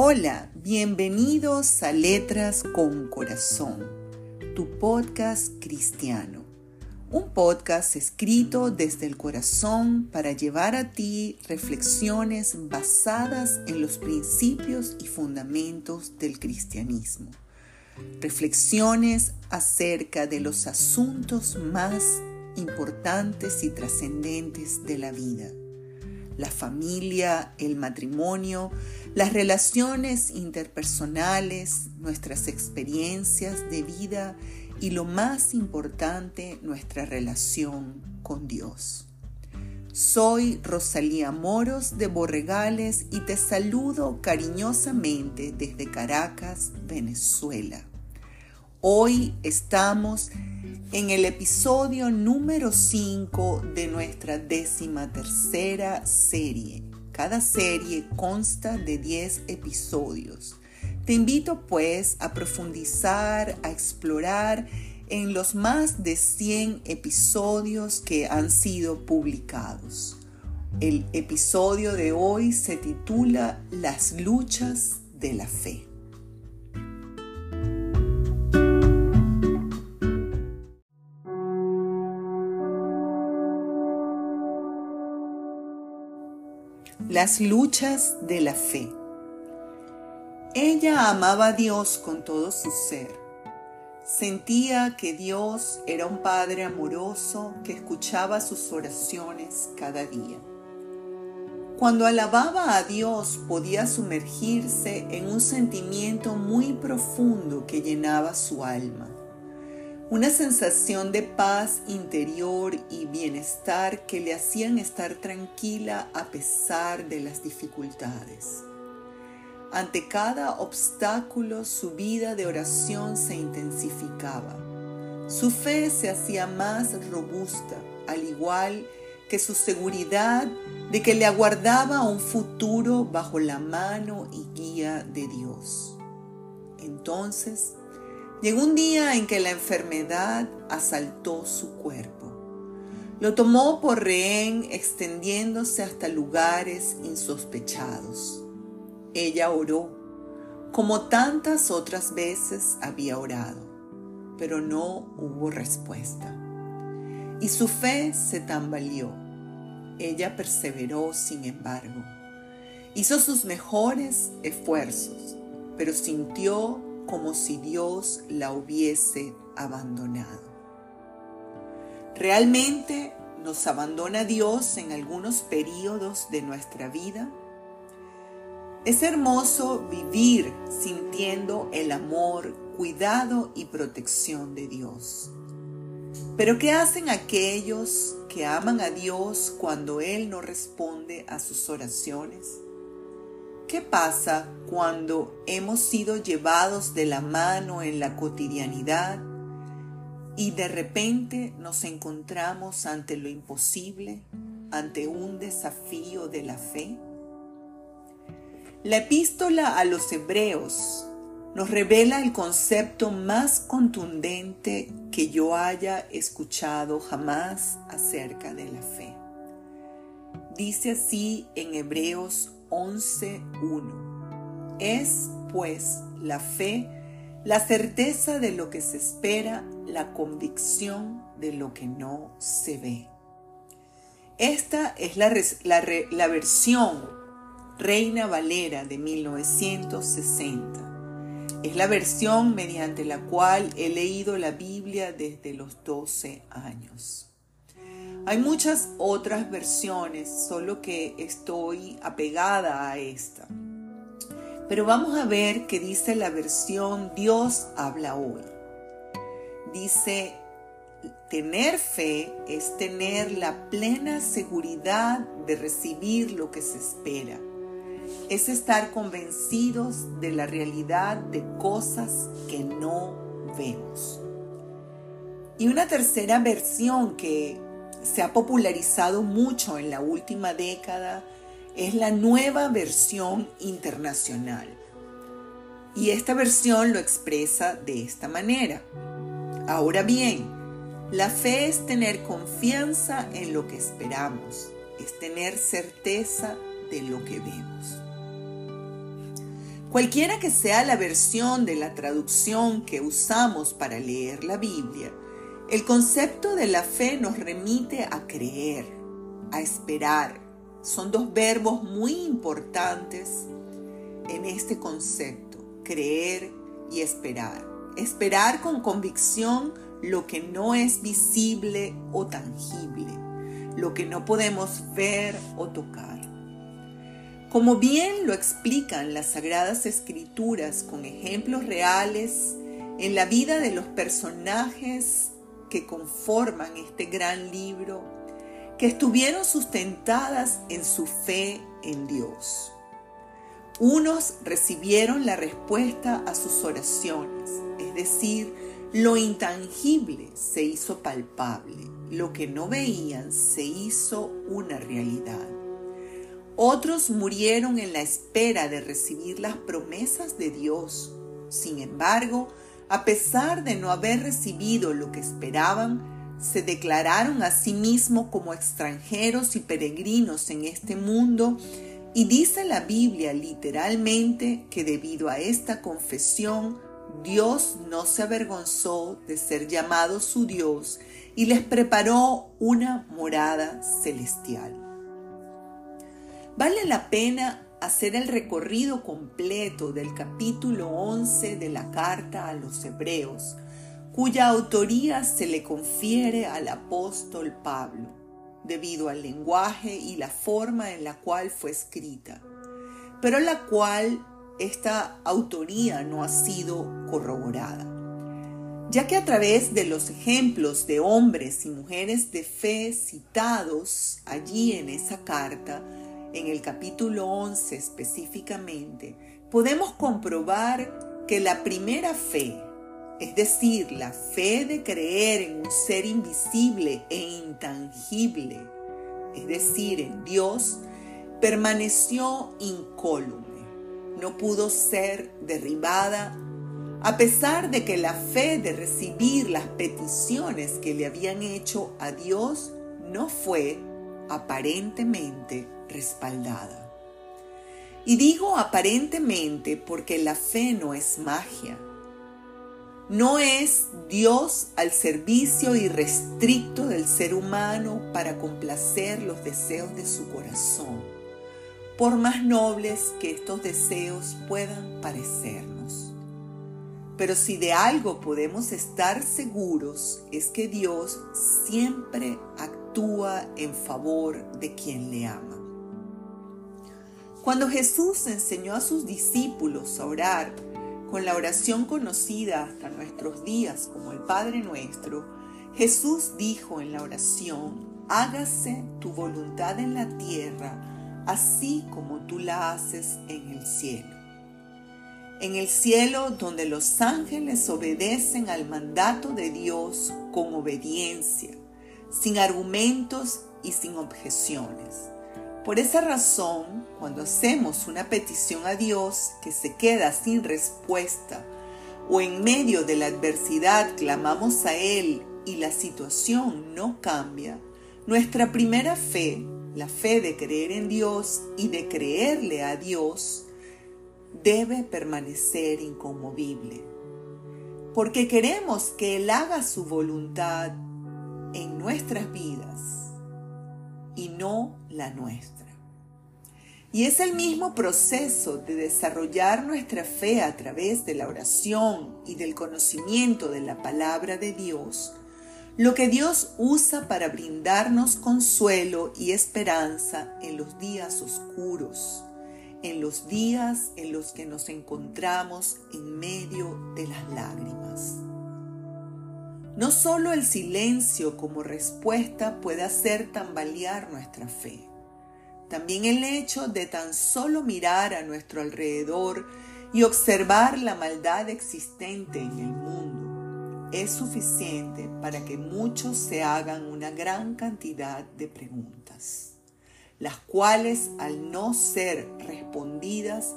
Hola, bienvenidos a Letras con Corazón, tu podcast cristiano. Un podcast escrito desde el corazón para llevar a ti reflexiones basadas en los principios y fundamentos del cristianismo. Reflexiones acerca de los asuntos más importantes y trascendentes de la vida la familia, el matrimonio, las relaciones interpersonales, nuestras experiencias de vida y lo más importante, nuestra relación con Dios. Soy Rosalía Moros de Borregales y te saludo cariñosamente desde Caracas, Venezuela. Hoy estamos en el episodio número 5 de nuestra décima tercera serie. Cada serie consta de 10 episodios. Te invito pues a profundizar, a explorar en los más de 100 episodios que han sido publicados. El episodio de hoy se titula Las luchas de la fe. Las luchas de la fe. Ella amaba a Dios con todo su ser. Sentía que Dios era un Padre amoroso que escuchaba sus oraciones cada día. Cuando alababa a Dios podía sumergirse en un sentimiento muy profundo que llenaba su alma una sensación de paz interior y bienestar que le hacían estar tranquila a pesar de las dificultades. Ante cada obstáculo su vida de oración se intensificaba. Su fe se hacía más robusta, al igual que su seguridad de que le aguardaba un futuro bajo la mano y guía de Dios. Entonces, Llegó un día en que la enfermedad asaltó su cuerpo. Lo tomó por rehén extendiéndose hasta lugares insospechados. Ella oró, como tantas otras veces había orado, pero no hubo respuesta. Y su fe se tambaleó. Ella perseveró, sin embargo. Hizo sus mejores esfuerzos, pero sintió como si Dios la hubiese abandonado. ¿Realmente nos abandona Dios en algunos periodos de nuestra vida? Es hermoso vivir sintiendo el amor, cuidado y protección de Dios. Pero ¿qué hacen aquellos que aman a Dios cuando Él no responde a sus oraciones? ¿Qué pasa cuando hemos sido llevados de la mano en la cotidianidad y de repente nos encontramos ante lo imposible, ante un desafío de la fe? La epístola a los hebreos nos revela el concepto más contundente que yo haya escuchado jamás acerca de la fe. Dice así en Hebreos 11.1. Es, pues, la fe, la certeza de lo que se espera, la convicción de lo que no se ve. Esta es la, la versión Reina Valera de 1960. Es la versión mediante la cual he leído la Biblia desde los 12 años. Hay muchas otras versiones, solo que estoy apegada a esta. Pero vamos a ver qué dice la versión Dios habla hoy. Dice, tener fe es tener la plena seguridad de recibir lo que se espera. Es estar convencidos de la realidad de cosas que no vemos. Y una tercera versión que se ha popularizado mucho en la última década es la nueva versión internacional. Y esta versión lo expresa de esta manera. Ahora bien, la fe es tener confianza en lo que esperamos, es tener certeza de lo que vemos. Cualquiera que sea la versión de la traducción que usamos para leer la Biblia, el concepto de la fe nos remite a creer, a esperar. Son dos verbos muy importantes en este concepto, creer y esperar. Esperar con convicción lo que no es visible o tangible, lo que no podemos ver o tocar. Como bien lo explican las Sagradas Escrituras con ejemplos reales en la vida de los personajes que conforman este gran libro, que estuvieron sustentadas en su fe en Dios. Unos recibieron la respuesta a sus oraciones, es decir, lo intangible se hizo palpable, lo que no veían se hizo una realidad. Otros murieron en la espera de recibir las promesas de Dios. Sin embargo, a pesar de no haber recibido lo que esperaban, se declararon a sí mismos como extranjeros y peregrinos en este mundo y dice la Biblia literalmente que debido a esta confesión, Dios no se avergonzó de ser llamado su Dios y les preparó una morada celestial. Vale la pena hacer el recorrido completo del capítulo 11 de la carta a los Hebreos, cuya autoría se le confiere al apóstol Pablo, debido al lenguaje y la forma en la cual fue escrita, pero la cual esta autoría no ha sido corroborada, ya que a través de los ejemplos de hombres y mujeres de fe citados allí en esa carta, en el capítulo 11 específicamente, podemos comprobar que la primera fe, es decir, la fe de creer en un ser invisible e intangible, es decir, en Dios, permaneció incólume, no pudo ser derribada, a pesar de que la fe de recibir las peticiones que le habían hecho a Dios no fue aparentemente respaldada. Y digo aparentemente porque la fe no es magia. No es Dios al servicio irrestricto del ser humano para complacer los deseos de su corazón, por más nobles que estos deseos puedan parecernos. Pero si de algo podemos estar seguros es que Dios siempre actúa en favor de quien le ama. Cuando Jesús enseñó a sus discípulos a orar con la oración conocida hasta nuestros días como el Padre Nuestro, Jesús dijo en la oración, hágase tu voluntad en la tierra, así como tú la haces en el cielo. En el cielo donde los ángeles obedecen al mandato de Dios con obediencia, sin argumentos y sin objeciones por esa razón, cuando hacemos una petición a Dios que se queda sin respuesta o en medio de la adversidad clamamos a Él y la situación no cambia, nuestra primera fe, la fe de creer en Dios y de creerle a Dios, debe permanecer inconmovible. Porque queremos que Él haga su voluntad en nuestras vidas y no la nuestra. Y es el mismo proceso de desarrollar nuestra fe a través de la oración y del conocimiento de la palabra de Dios, lo que Dios usa para brindarnos consuelo y esperanza en los días oscuros, en los días en los que nos encontramos en medio de las lágrimas. No solo el silencio como respuesta puede hacer tambalear nuestra fe. También el hecho de tan solo mirar a nuestro alrededor y observar la maldad existente en el mundo es suficiente para que muchos se hagan una gran cantidad de preguntas, las cuales al no ser respondidas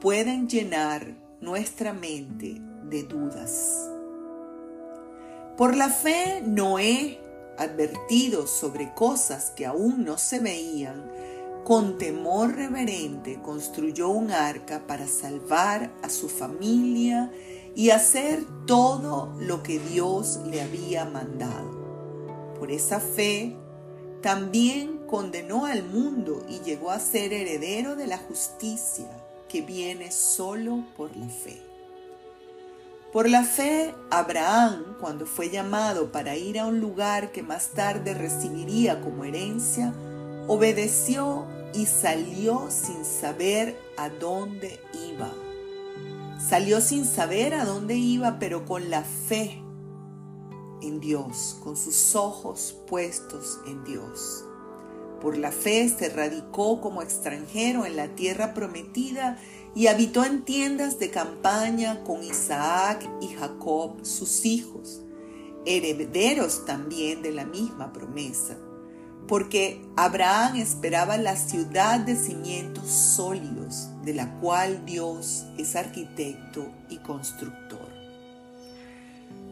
pueden llenar nuestra mente de dudas. Por la fe, Noé, advertido sobre cosas que aún no se veían, con temor reverente construyó un arca para salvar a su familia y hacer todo lo que Dios le había mandado. Por esa fe, también condenó al mundo y llegó a ser heredero de la justicia que viene solo por la fe. Por la fe, Abraham, cuando fue llamado para ir a un lugar que más tarde recibiría como herencia, obedeció y salió sin saber a dónde iba. Salió sin saber a dónde iba, pero con la fe en Dios, con sus ojos puestos en Dios. Por la fe se radicó como extranjero en la tierra prometida y habitó en tiendas de campaña con Isaac y Jacob, sus hijos, herederos también de la misma promesa, porque Abraham esperaba la ciudad de cimientos sólidos, de la cual Dios es arquitecto y constructor.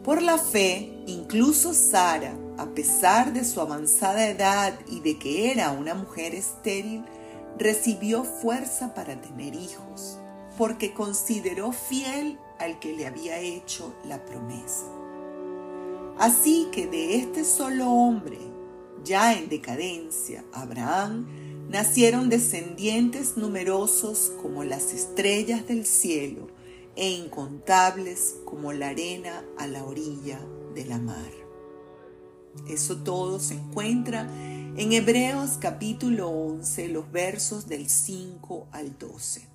Por la fe, incluso Sara, a pesar de su avanzada edad y de que era una mujer estéril, recibió fuerza para tener hijos, porque consideró fiel al que le había hecho la promesa. Así que de este solo hombre, ya en decadencia, Abraham, nacieron descendientes numerosos como las estrellas del cielo e incontables como la arena a la orilla de la mar. Eso todo se encuentra en Hebreos capítulo 11, los versos del 5 al 12.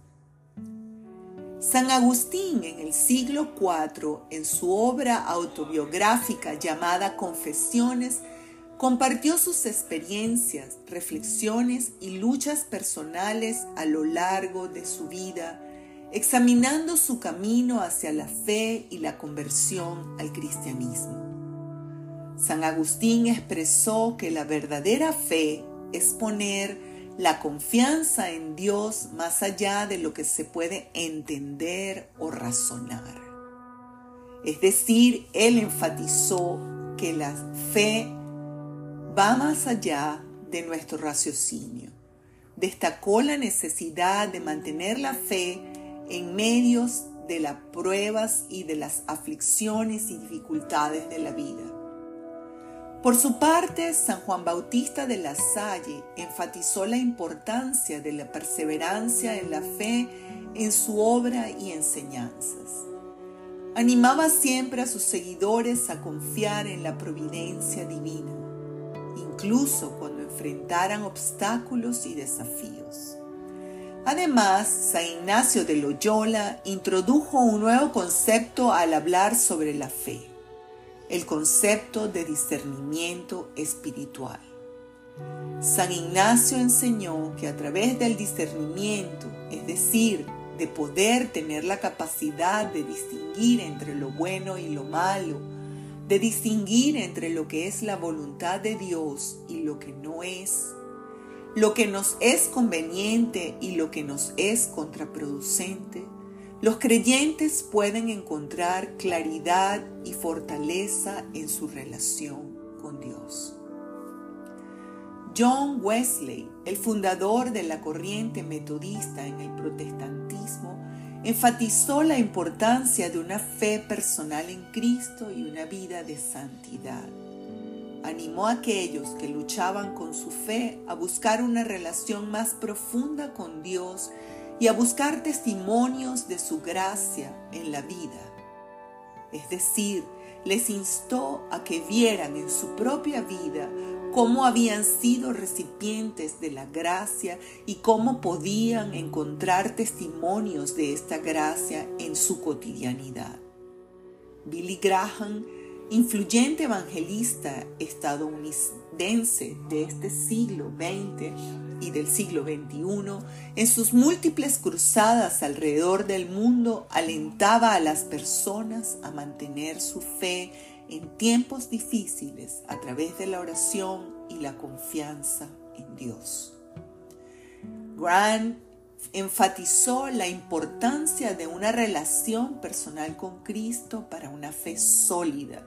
San Agustín en el siglo IV, en su obra autobiográfica llamada Confesiones, compartió sus experiencias, reflexiones y luchas personales a lo largo de su vida examinando su camino hacia la fe y la conversión al cristianismo. San Agustín expresó que la verdadera fe es poner la confianza en Dios más allá de lo que se puede entender o razonar. Es decir, él enfatizó que la fe va más allá de nuestro raciocinio. Destacó la necesidad de mantener la fe en medios de las pruebas y de las aflicciones y dificultades de la vida. Por su parte, San Juan Bautista de la Salle enfatizó la importancia de la perseverancia en la fe en su obra y enseñanzas. Animaba siempre a sus seguidores a confiar en la providencia divina, incluso cuando enfrentaran obstáculos y desafíos. Además, San Ignacio de Loyola introdujo un nuevo concepto al hablar sobre la fe, el concepto de discernimiento espiritual. San Ignacio enseñó que a través del discernimiento, es decir, de poder tener la capacidad de distinguir entre lo bueno y lo malo, de distinguir entre lo que es la voluntad de Dios y lo que no es, lo que nos es conveniente y lo que nos es contraproducente, los creyentes pueden encontrar claridad y fortaleza en su relación con Dios. John Wesley, el fundador de la corriente metodista en el protestantismo, enfatizó la importancia de una fe personal en Cristo y una vida de santidad animó a aquellos que luchaban con su fe a buscar una relación más profunda con Dios y a buscar testimonios de su gracia en la vida. Es decir, les instó a que vieran en su propia vida cómo habían sido recipientes de la gracia y cómo podían encontrar testimonios de esta gracia en su cotidianidad. Billy Graham influyente evangelista estadounidense de este siglo XX y del siglo XXI, en sus múltiples cruzadas alrededor del mundo alentaba a las personas a mantener su fe en tiempos difíciles a través de la oración y la confianza en Dios. Grant enfatizó la importancia de una relación personal con Cristo para una fe sólida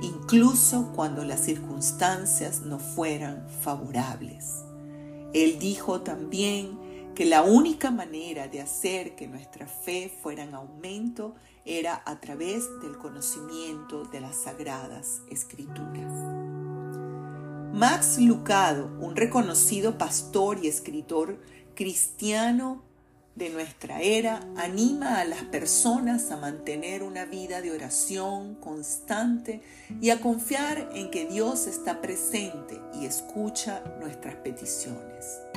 incluso cuando las circunstancias no fueran favorables. Él dijo también que la única manera de hacer que nuestra fe fuera en aumento era a través del conocimiento de las sagradas escrituras. Max Lucado, un reconocido pastor y escritor cristiano de nuestra era, anima a las personas a mantener una vida de oración constante y a confiar en que Dios está presente y escucha nuestras peticiones.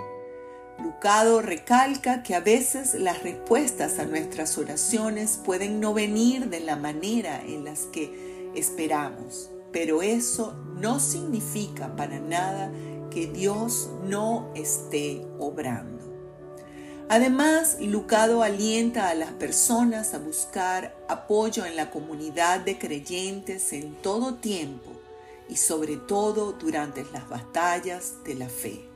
Lucado recalca que a veces las respuestas a nuestras oraciones pueden no venir de la manera en las que esperamos, pero eso no significa para nada que Dios no esté obrando. Además, Lucado alienta a las personas a buscar apoyo en la comunidad de creyentes en todo tiempo y sobre todo durante las batallas de la fe.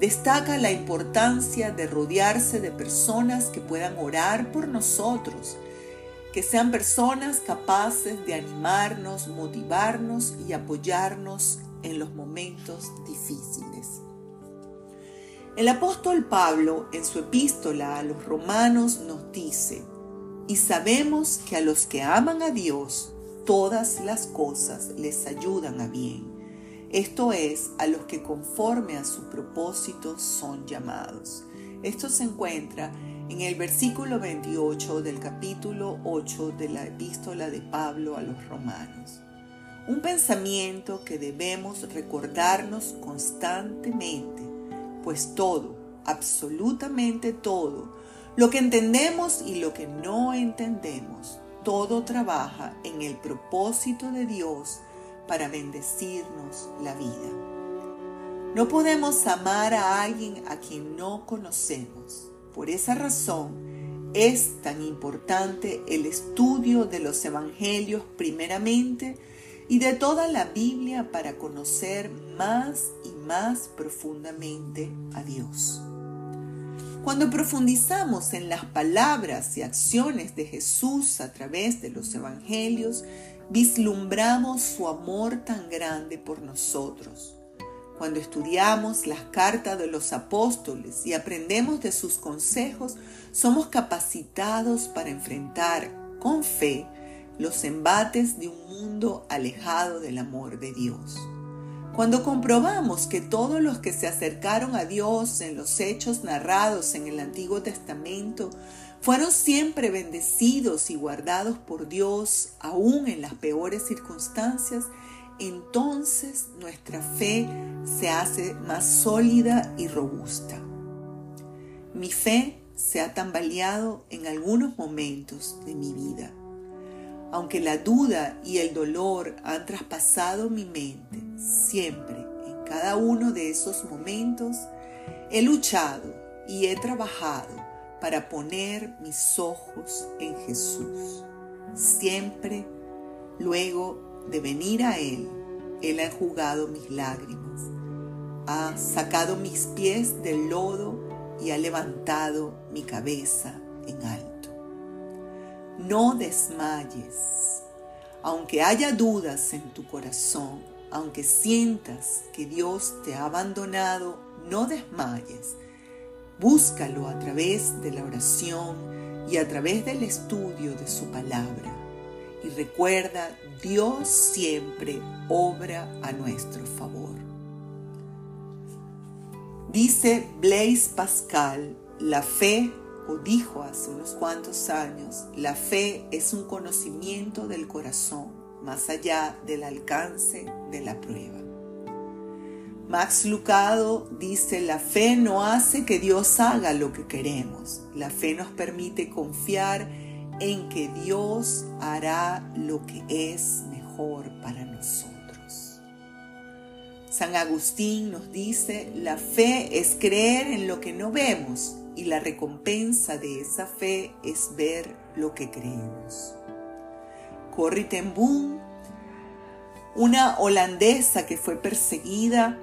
Destaca la importancia de rodearse de personas que puedan orar por nosotros, que sean personas capaces de animarnos, motivarnos y apoyarnos en los momentos difíciles. El apóstol Pablo en su epístola a los romanos nos dice, y sabemos que a los que aman a Dios, todas las cosas les ayudan a bien. Esto es, a los que conforme a su propósito son llamados. Esto se encuentra en el versículo 28 del capítulo 8 de la epístola de Pablo a los romanos. Un pensamiento que debemos recordarnos constantemente pues todo, absolutamente todo, lo que entendemos y lo que no entendemos, todo trabaja en el propósito de Dios para bendecirnos la vida. No podemos amar a alguien a quien no conocemos. Por esa razón es tan importante el estudio de los evangelios primeramente y de toda la Biblia para conocer más y más profundamente a Dios. Cuando profundizamos en las palabras y acciones de Jesús a través de los evangelios, vislumbramos su amor tan grande por nosotros. Cuando estudiamos las cartas de los apóstoles y aprendemos de sus consejos, somos capacitados para enfrentar con fe los embates de un mundo alejado del amor de Dios. Cuando comprobamos que todos los que se acercaron a Dios en los hechos narrados en el Antiguo Testamento fueron siempre bendecidos y guardados por Dios aún en las peores circunstancias, entonces nuestra fe se hace más sólida y robusta. Mi fe se ha tambaleado en algunos momentos de mi vida aunque la duda y el dolor han traspasado mi mente, siempre, en cada uno de esos momentos, he luchado y he trabajado para poner mis ojos en Jesús. Siempre, luego de venir a Él, Él ha enjugado mis lágrimas, ha sacado mis pies del lodo y ha levantado mi cabeza en alto. No desmayes. Aunque haya dudas en tu corazón, aunque sientas que Dios te ha abandonado, no desmayes. Búscalo a través de la oración y a través del estudio de su palabra. Y recuerda, Dios siempre obra a nuestro favor. Dice Blaise Pascal, la fe dijo hace unos cuantos años, la fe es un conocimiento del corazón más allá del alcance de la prueba. Max Lucado dice, la fe no hace que Dios haga lo que queremos, la fe nos permite confiar en que Dios hará lo que es mejor para nosotros. San Agustín nos dice, la fe es creer en lo que no vemos y la recompensa de esa fe es ver lo que creemos. Corrie ten Boom, una holandesa que fue perseguida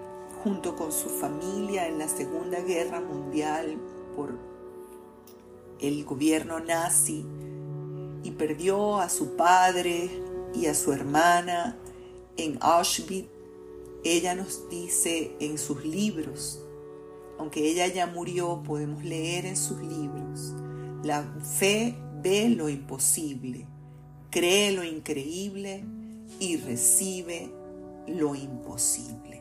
junto con su familia en la Segunda Guerra Mundial por el gobierno nazi y perdió a su padre y a su hermana en Auschwitz. Ella nos dice en sus libros aunque ella ya murió, podemos leer en sus libros. La fe ve lo imposible, cree lo increíble y recibe lo imposible.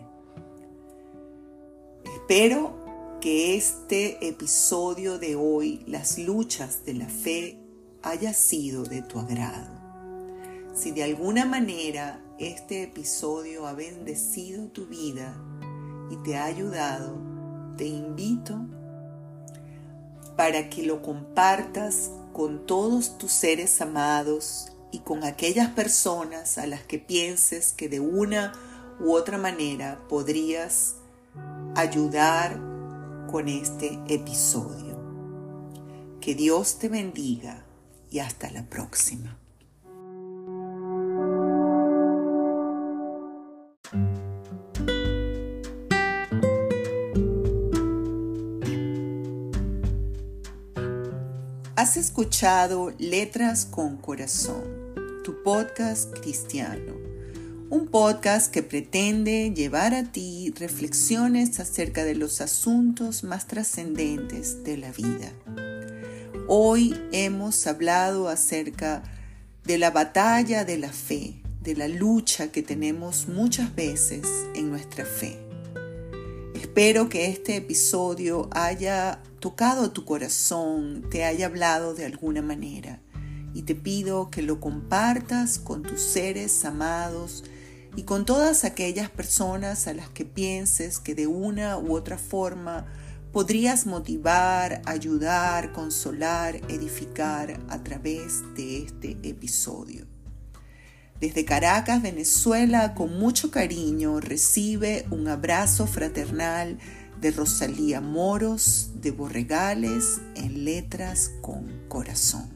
Espero que este episodio de hoy, las luchas de la fe, haya sido de tu agrado. Si de alguna manera este episodio ha bendecido tu vida y te ha ayudado, te invito para que lo compartas con todos tus seres amados y con aquellas personas a las que pienses que de una u otra manera podrías ayudar con este episodio. Que Dios te bendiga y hasta la próxima. Has escuchado Letras con Corazón, tu podcast cristiano. Un podcast que pretende llevar a ti reflexiones acerca de los asuntos más trascendentes de la vida. Hoy hemos hablado acerca de la batalla de la fe, de la lucha que tenemos muchas veces en nuestra fe. Espero que este episodio haya tocado tu corazón, te haya hablado de alguna manera y te pido que lo compartas con tus seres amados y con todas aquellas personas a las que pienses que de una u otra forma podrías motivar, ayudar, consolar, edificar a través de este episodio. Desde Caracas, Venezuela, con mucho cariño, recibe un abrazo fraternal de Rosalía Moros de Borregales en letras con corazón.